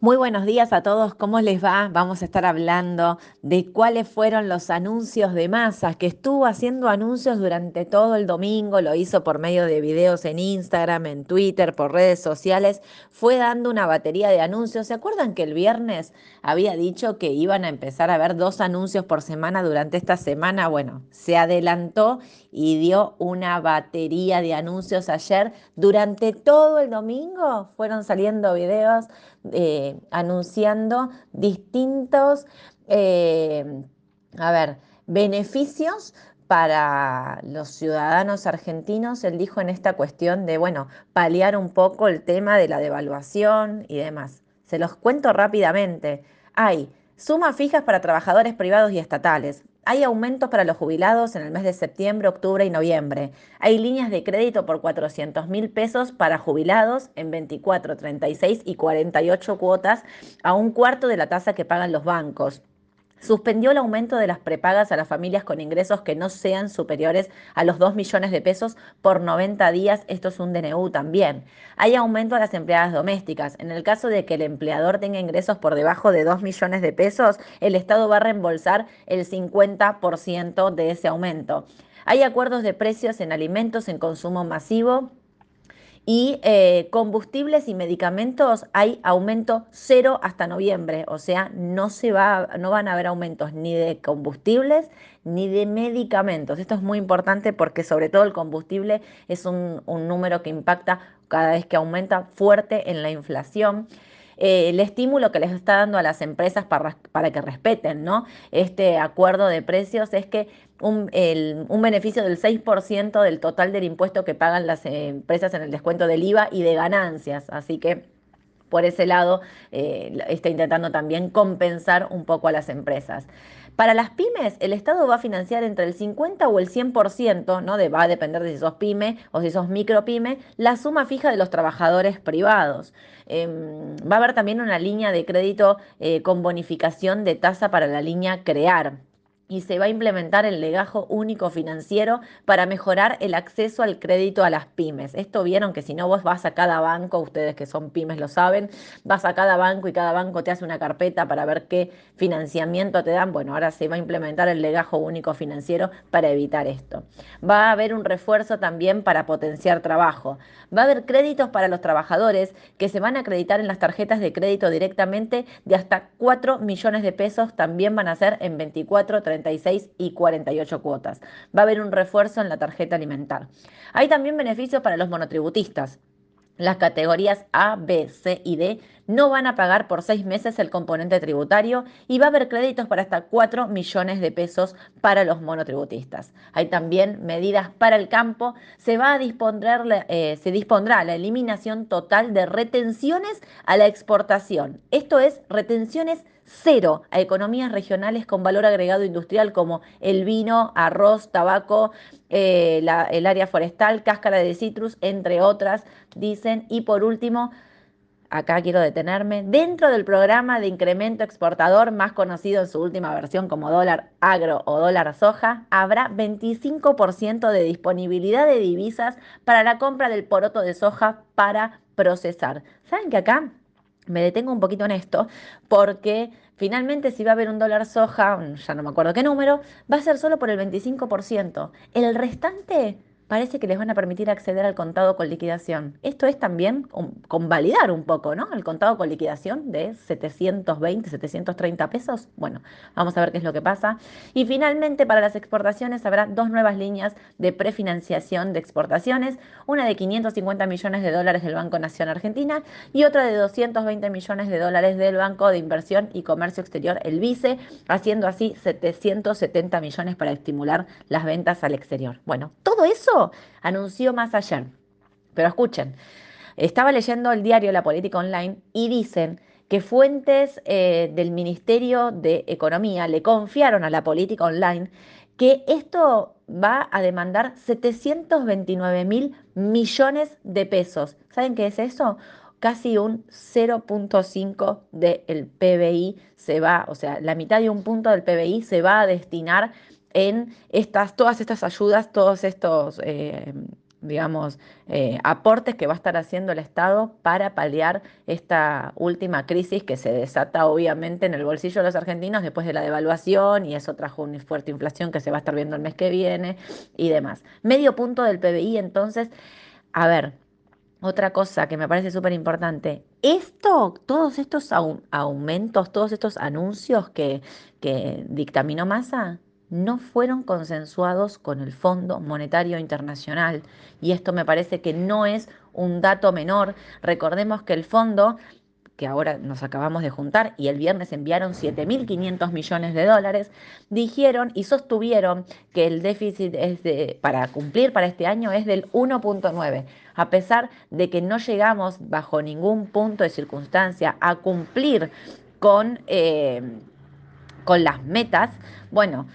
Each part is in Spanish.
Muy buenos días a todos, ¿cómo les va? Vamos a estar hablando de cuáles fueron los anuncios de masa, que estuvo haciendo anuncios durante todo el domingo, lo hizo por medio de videos en Instagram, en Twitter, por redes sociales, fue dando una batería de anuncios. ¿Se acuerdan que el viernes había dicho que iban a empezar a ver dos anuncios por semana durante esta semana? Bueno, se adelantó y dio una batería de anuncios ayer. Durante todo el domingo fueron saliendo videos eh, anunciando distintos, eh, a ver, beneficios para los ciudadanos argentinos, él dijo en esta cuestión de, bueno, paliar un poco el tema de la devaluación y demás. Se los cuento rápidamente. Hay sumas fijas para trabajadores privados y estatales, hay aumentos para los jubilados en el mes de septiembre, octubre y noviembre. Hay líneas de crédito por 400 mil pesos para jubilados en 24, 36 y 48 cuotas a un cuarto de la tasa que pagan los bancos. Suspendió el aumento de las prepagas a las familias con ingresos que no sean superiores a los 2 millones de pesos por 90 días. Esto es un DNU también. Hay aumento a las empleadas domésticas. En el caso de que el empleador tenga ingresos por debajo de 2 millones de pesos, el Estado va a reembolsar el 50% de ese aumento. Hay acuerdos de precios en alimentos en consumo masivo y eh, combustibles y medicamentos hay aumento cero hasta noviembre, o sea, no, se va, no van a haber aumentos ni de combustibles ni de medicamentos. Esto es muy importante porque sobre todo el combustible es un, número que impacta cada vez que aumenta fuerte en la inflación. Eh, el estímulo que les está dando a las empresas para, para que respeten ¿no? este acuerdo de precios es que un, un, beneficio del 6% del total del impuesto que pagan las empresas en el descuento del IVA y de ganancias. Así que por ese lado eh, está intentando también compensar un poco a las empresas. Para las pymes, el Estado va a financiar entre el 50 o el 100%, ¿no? De, va a depender de si sos pyme o si sos micropyme, la suma fija de los trabajadores privados. Em, va a haber también una línea de crédito eh, con bonificación de tasa para la línea Crear y se va a implementar el legajo único financiero para mejorar el acceso al crédito a las pymes. Esto vieron que si no vos vas a cada banco, ustedes que son pymes lo saben, vas a cada banco y cada banco te hace una carpeta para ver qué financiamiento te dan. Bueno, ahora se va a implementar el legajo único financiero para evitar esto. Va a haber un refuerzo también para potenciar trabajo. Va a haber créditos para los trabajadores que se van a acreditar en las tarjetas de crédito directamente de hasta 4 millones de pesos. También van a ser en 24, 30 y 48 cuotas. Va a haber un refuerzo en la tarjeta alimentar. Hay también beneficios para los monotributistas. Las categorías A, B, C y D no van a pagar por seis meses el componente tributario y va a haber créditos para hasta 4 millones de pesos para los monotributistas. Hay también medidas para el campo. Se, va a disponer, eh, se dispondrá la eliminación total de retenciones a la exportación. Esto es retenciones cero a economías regionales con valor agregado industrial como el vino, arroz, tabaco, eh, el área forestal, cáscara de citrus, entre otras, dicen. Y por último, acá quiero detenerme, dentro del programa de incremento exportador, más conocido en su última versión como dólar agro o dólar soja, habrá 25% de disponibilidad de divisas para la compra del poroto de soja para procesar. ¿Saben que acá me detengo un poquito en esto porque finalmente si va a haber un dólar soja, ya no me acuerdo qué número, va a ser solo por el 25%. El restante parece que les van a permitir acceder al contado con liquidación. Esto es también convalidar un poco, ¿no? El contado con liquidación de 720, 730 pesos. Bueno, vamos a ver qué es lo que pasa. Y finalmente, para las exportaciones habrá dos nuevas líneas de prefinanciación de exportaciones, una de 550 millones de dólares del Banco Nación Argentina y otra de 220 millones de dólares del Banco de Inversión y Comercio Exterior, el BICE, haciendo así 770 millones para estimular las ventas al exterior. Bueno, todo eso anunció más ayer. Pero escuchen, estaba leyendo el diario La Política Online y dicen que fuentes eh, del Ministerio de Economía le confiaron a la política online que esto va a demandar 729 mil millones de pesos. ¿Saben qué es eso? Casi un 0.5 del PBI se va, o sea, la mitad de un punto del PBI se va a destinar en estas, todas estas ayudas, todos estos, eh, digamos, eh, aportes que va a estar haciendo el Estado para paliar esta última crisis que se desata obviamente en el bolsillo de los argentinos después de la devaluación y eso trajo una fuerte inflación que se va a estar viendo el mes que viene y demás. Medio punto del PBI, entonces, a ver, otra cosa que me parece súper importante, esto, todos estos aumentos, todos estos anuncios que, que dictaminó Massa, no fueron consensuados con el Fondo Monetario Internacional. Y esto me parece que no es un dato menor. Recordemos que el fondo que ahora nos acabamos de juntar y el viernes enviaron 7.500 millones de dólares, dijeron y sostuvieron que el déficit es de, para cumplir para este año es del 1.9, a pesar de que no llegamos bajo ningún punto de circunstancia a cumplir con, eh, con las metas, bueno,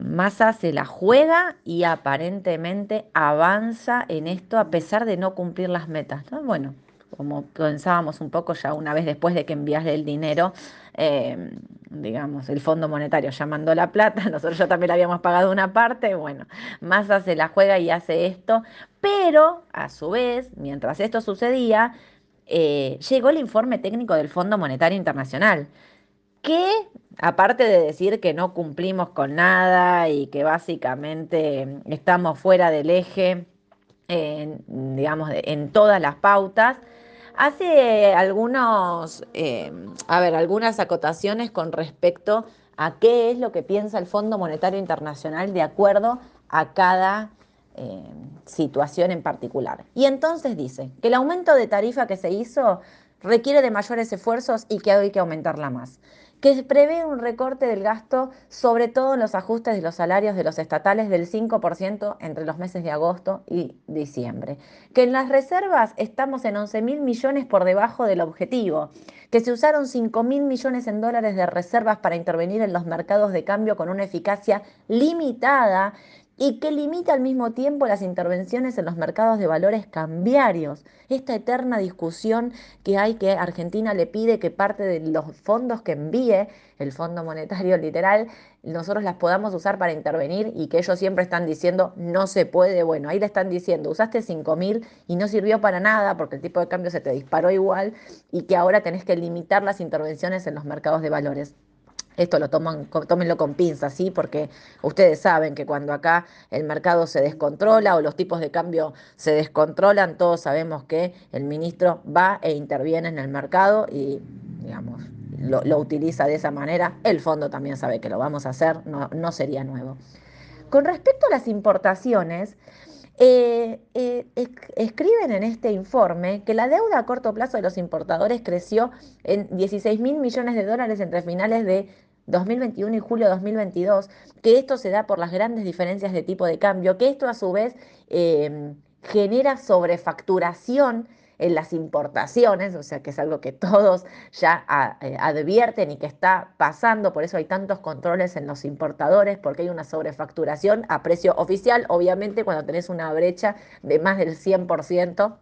Massa se la juega y aparentemente avanza en esto a pesar de no cumplir las metas. Bueno, como pensábamos un poco ya una vez después de que enviaste el dinero, eh, digamos, el Fondo Monetario ya mandó la plata, nosotros ya también le habíamos pagado una parte, bueno, Massa se la juega y hace esto, pero a su vez, mientras esto sucedía, eh, llegó el informe técnico del Fondo Monetario Internacional, que aparte de decir que no cumplimos con nada y que básicamente estamos fuera del eje, digamos, en todas las pautas, hace algunos, eh, a ver, algunas acotaciones con respecto a qué es lo que piensa el Fondo Monetario Internacional de acuerdo a cada eh, situación en particular. Y entonces dice que el aumento de tarifa que se hizo requiere de mayores esfuerzos y que hay que aumentarla más que prevé un recorte del gasto, sobre todo en los ajustes de los salarios de los estatales del 5% entre los meses de agosto y diciembre, que en las reservas estamos en 11 mil millones por debajo del objetivo, que se usaron 5 mil millones en dólares de reservas para intervenir en los mercados de cambio con una eficacia limitada y que limita al mismo tiempo las intervenciones en los mercados de valores cambiarios. Esta eterna discusión que hay que Argentina le pide que parte de los fondos que envíe, el Fondo Monetario literal, nosotros las podamos usar para intervenir y que ellos siempre están diciendo no se puede. Bueno, ahí le están diciendo, usaste 5 mil y no sirvió para nada porque el tipo de cambio se te disparó igual y que ahora tenés que limitar las intervenciones en los mercados de valores. Esto lo toman, tómenlo con pinzas, ¿sí? Porque ustedes saben que cuando acá el mercado se descontrola o los tipos de cambio se descontrolan, todos sabemos que el ministro va e interviene en el mercado y, digamos, lo, utiliza de esa manera. El fondo también sabe que lo vamos a hacer, no, no sería nuevo. Con respecto a las importaciones, eh, eh, escriben en este informe que la deuda a corto plazo de los importadores creció en 16 mil millones de dólares entre finales de 2021 y julio de 2022, que esto se da por las grandes diferencias de tipo de cambio, que esto a su vez em, genera sobrefacturación en las importaciones, o sea que es algo que todos ya eh, advierten y que está pasando, por eso hay tantos controles en los importadores, porque hay una sobrefacturación a precio oficial, obviamente cuando tenés una brecha de más del 100%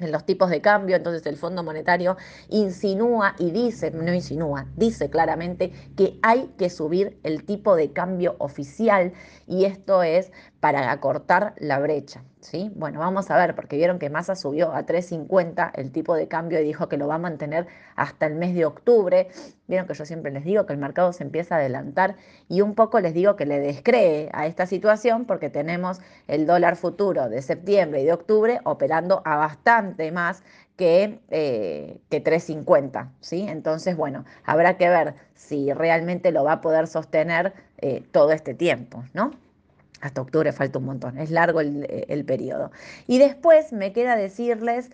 en los tipos de cambio, entonces el Fondo Monetario insinúa y dice, no insinúa, dice claramente que hay que subir el tipo de cambio oficial y esto es para acortar la brecha. ¿sí? Bueno, vamos a ver, porque vieron que Massa subió a 3.50 el tipo de cambio y dijo que lo va a mantener hasta el mes de octubre. Vieron que yo siempre les digo que el mercado se empieza a adelantar y un poco les digo que le descree a esta situación porque tenemos el dólar futuro de septiembre y de octubre operando a bastante más que, eh, que 3.50, ¿sí? Entonces, bueno, habrá que ver si realmente lo va a poder sostener eh, todo este tiempo, ¿no? Hasta octubre falta un montón, es largo el, el periodo. Y después me queda decirles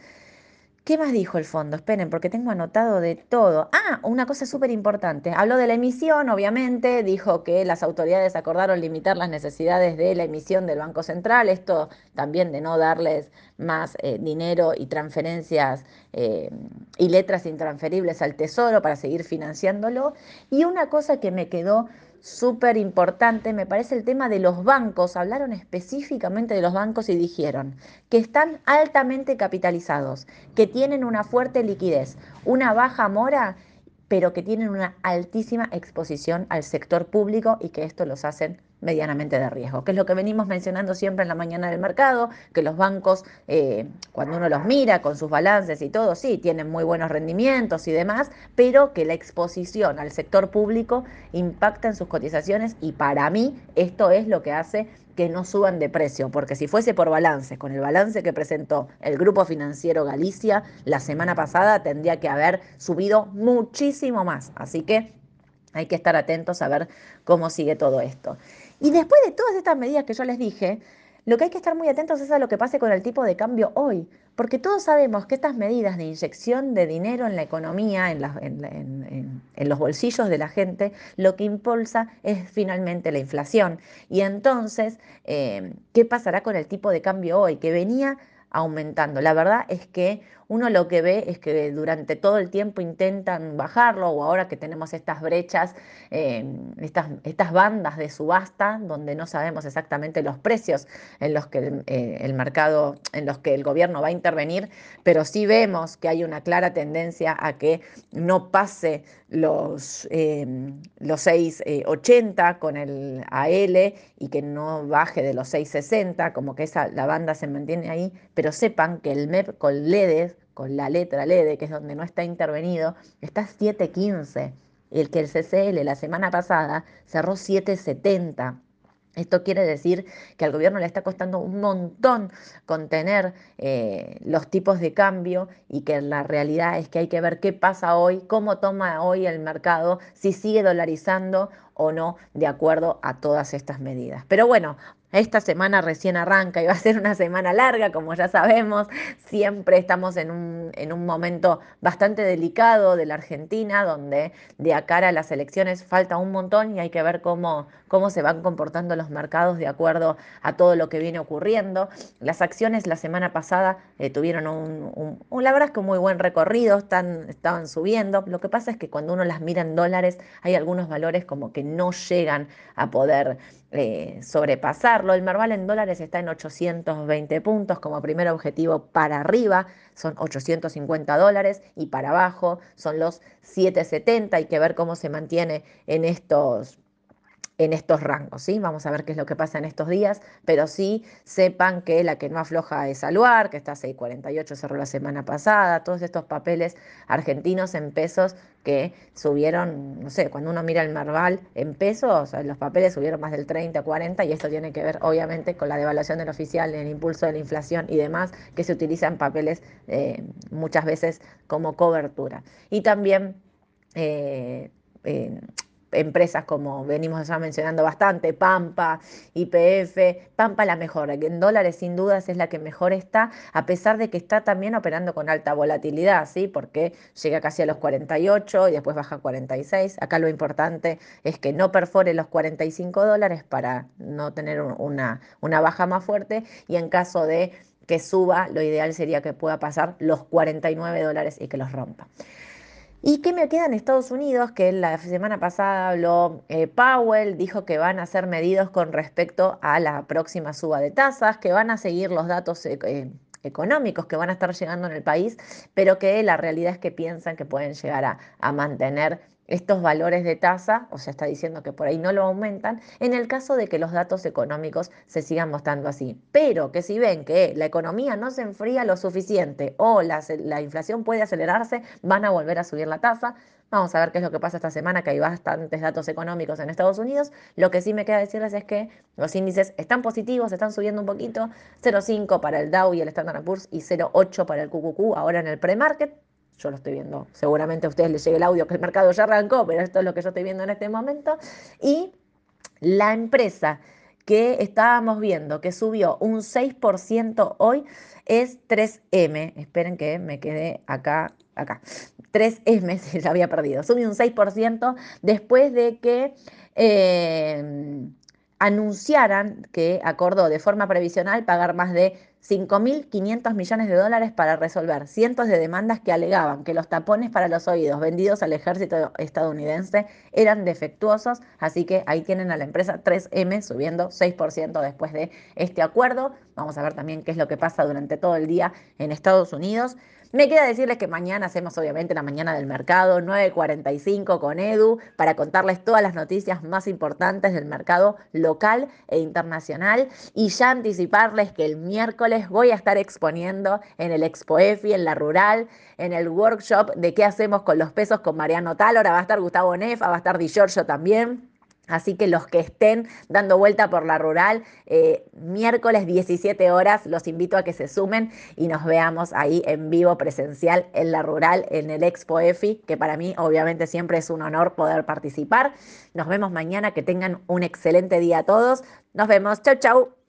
¿Qué más dijo el fondo? Esperen, porque tengo anotado de todo. Ah, una cosa súper importante. Habló de la emisión, obviamente, dijo que las autoridades acordaron limitar las necesidades de la emisión del Banco Central, esto también de no darles más eh, dinero y transferencias eh, y letras intransferibles al Tesoro para seguir financiándolo. Y una cosa que me quedó súper importante, me parece el tema de los bancos. Hablaron específicamente de los bancos y dijeron que están altamente capitalizados, que tienen una fuerte liquidez, una baja mora, pero que tienen una altísima exposición al sector público y que esto los hacen medianamente de riesgo, que es lo que venimos mencionando siempre en la mañana del mercado, que los bancos, eh, cuando uno los mira con sus balances y todo, sí, tienen muy buenos rendimientos y demás, pero que la exposición al sector público impacta en sus cotizaciones y para mí esto es lo que hace que no suban de precio, porque si fuese por balance, con el balance que presentó el Grupo Financiero Galicia la semana pasada, tendría que haber subido muchísimo más. Así que hay que estar atentos a ver cómo sigue todo esto. Y después de todas estas medidas que yo les dije, lo que hay que estar muy atentos es a lo que pase con el tipo de cambio hoy, porque todos sabemos que estas medidas de inyección de dinero en la economía, en, los bolsillos de la gente, lo que impulsa es finalmente la inflación. Y entonces, eh, ¿qué pasará con el tipo de cambio hoy? Que venía aumentando. La verdad es que uno lo que ve es que durante todo el tiempo intentan bajarlo o ahora que tenemos estas brechas, em, estas, estas, bandas de subasta donde no sabemos exactamente los precios en los que el, eh, el, mercado, en los que el gobierno va a intervenir, pero sí vemos que hay una clara tendencia a que no pase los, em, los 6,80 eh, con el AL y que no baje de los 6,60, como que esa, la banda se mantiene ahí, pero sepan que el MEP con LEDES con la letra LED, que es donde no está intervenido, está 7.15. El que el CCL la semana pasada cerró 7.70. Esto quiere decir que al gobierno le está costando un montón contener eh, los tipos de cambio y que la realidad es que hay que ver qué pasa hoy, cómo toma hoy el mercado, si sigue dolarizando o no de acuerdo a todas estas medidas. Pero bueno, esta semana recién arranca y va a ser una semana larga, como ya sabemos. Siempre estamos en un, en un momento bastante delicado de la Argentina, donde de cara a las elecciones falta un montón y hay que ver cómo, cómo se van comportando los mercados de acuerdo a todo lo que viene ocurriendo. Las acciones la semana pasada eh, tuvieron un, un, la verdad es que un muy buen recorrido, están, estaban subiendo. Lo que pasa es que cuando uno las mira en dólares, hay algunos valores como que no llegan a poder eh, sobrepasarlo. El Merval en dólares está en 820 puntos como primer objetivo para arriba, son 850 dólares y para abajo son los 770. Hay que ver cómo se mantiene en estos en estos rangos, ¿sí? Vamos a ver qué es lo que pasa en estos días, pero sí sepan que la que no afloja es Aluar, que está a 6.48, cerró la semana pasada, todos estos papeles argentinos en pesos que subieron, no sé, cuando uno mira el Marval en pesos, los papeles subieron más del 30, 40 y esto tiene que ver obviamente con la devaluación del oficial, el impulso de la inflación y demás que se utilizan papeles eh, muchas veces como cobertura. Y también... Eh, empresas como venimos ya mencionando bastante, Pampa, IPF, Pampa la mejor, en dólares sin dudas es la que mejor está, a pesar de que está también operando con alta volatilidad, ¿sí? porque llega casi a los 48 y después baja a 46. Acá lo importante es que no perfore los 45 dólares para no tener una, una baja más fuerte y en caso de que suba, lo ideal sería que pueda pasar los 49 dólares y que los rompa. ¿Y qué me queda en Estados Unidos? Que la semana pasada habló eh, Powell, dijo que van a ser medidos con respecto a la próxima suba de tasas, que van a seguir los datos eh, eh, económicos que van a estar llegando en el país, pero que la realidad es que piensan que pueden llegar a mantener estos valores de tasa, o sea, está diciendo que por ahí no lo aumentan, en el caso de que los datos económicos se sigan mostrando así. Pero que si ven que la economía no se enfría lo suficiente o la, la inflación puede acelerarse, van a volver a subir la tasa. Vamos a ver qué es lo que pasa esta semana, que hay bastantes datos económicos en Estados Unidos. Lo que sí me queda decirles es que los índices están positivos, están subiendo un poquito, 0,5 para el Dow y el Standard Poor's y 0,8 para el QQQ ahora en el pre-market. Yo lo estoy viendo. Seguramente a ustedes les llegue el audio que el mercado ya arrancó, pero esto es lo que yo estoy viendo en este momento. Y la empresa que estábamos viendo que subió un 6% hoy es 3M. Esperen que me quedé acá, acá. 3M, se la había perdido. Subió un 6% después de que... Eh, anunciaran que acordó de forma previsional pagar más de 5.500 millones de dólares para resolver cientos de demandas que alegaban que los tapones para los oídos vendidos al ejército estadounidense eran defectuosos, así que ahí tienen a la empresa 3M subiendo 6% después de este acuerdo. Vamos a ver también qué es lo que pasa durante todo el día en Estados Unidos. Me queda decirles que mañana hacemos obviamente la mañana del mercado, 9.45 con Edu, para contarles todas las noticias más importantes del mercado local e internacional. Y ya anticiparles que el miércoles voy a estar exponiendo en el Expo EFI, en la Rural, en el workshop de qué hacemos con los pesos con Mariano Talora. Va a estar Gustavo Nefa, va a estar Di Giorgio también. Así que los que estén dando vuelta por la rural, eh, miércoles 17 horas, los invito a que se sumen y nos veamos ahí en vivo presencial en la rural, en el Expo EFI, que para mí obviamente siempre es un honor poder participar. Nos vemos mañana, que tengan un excelente día a todos. Nos vemos, chau chau.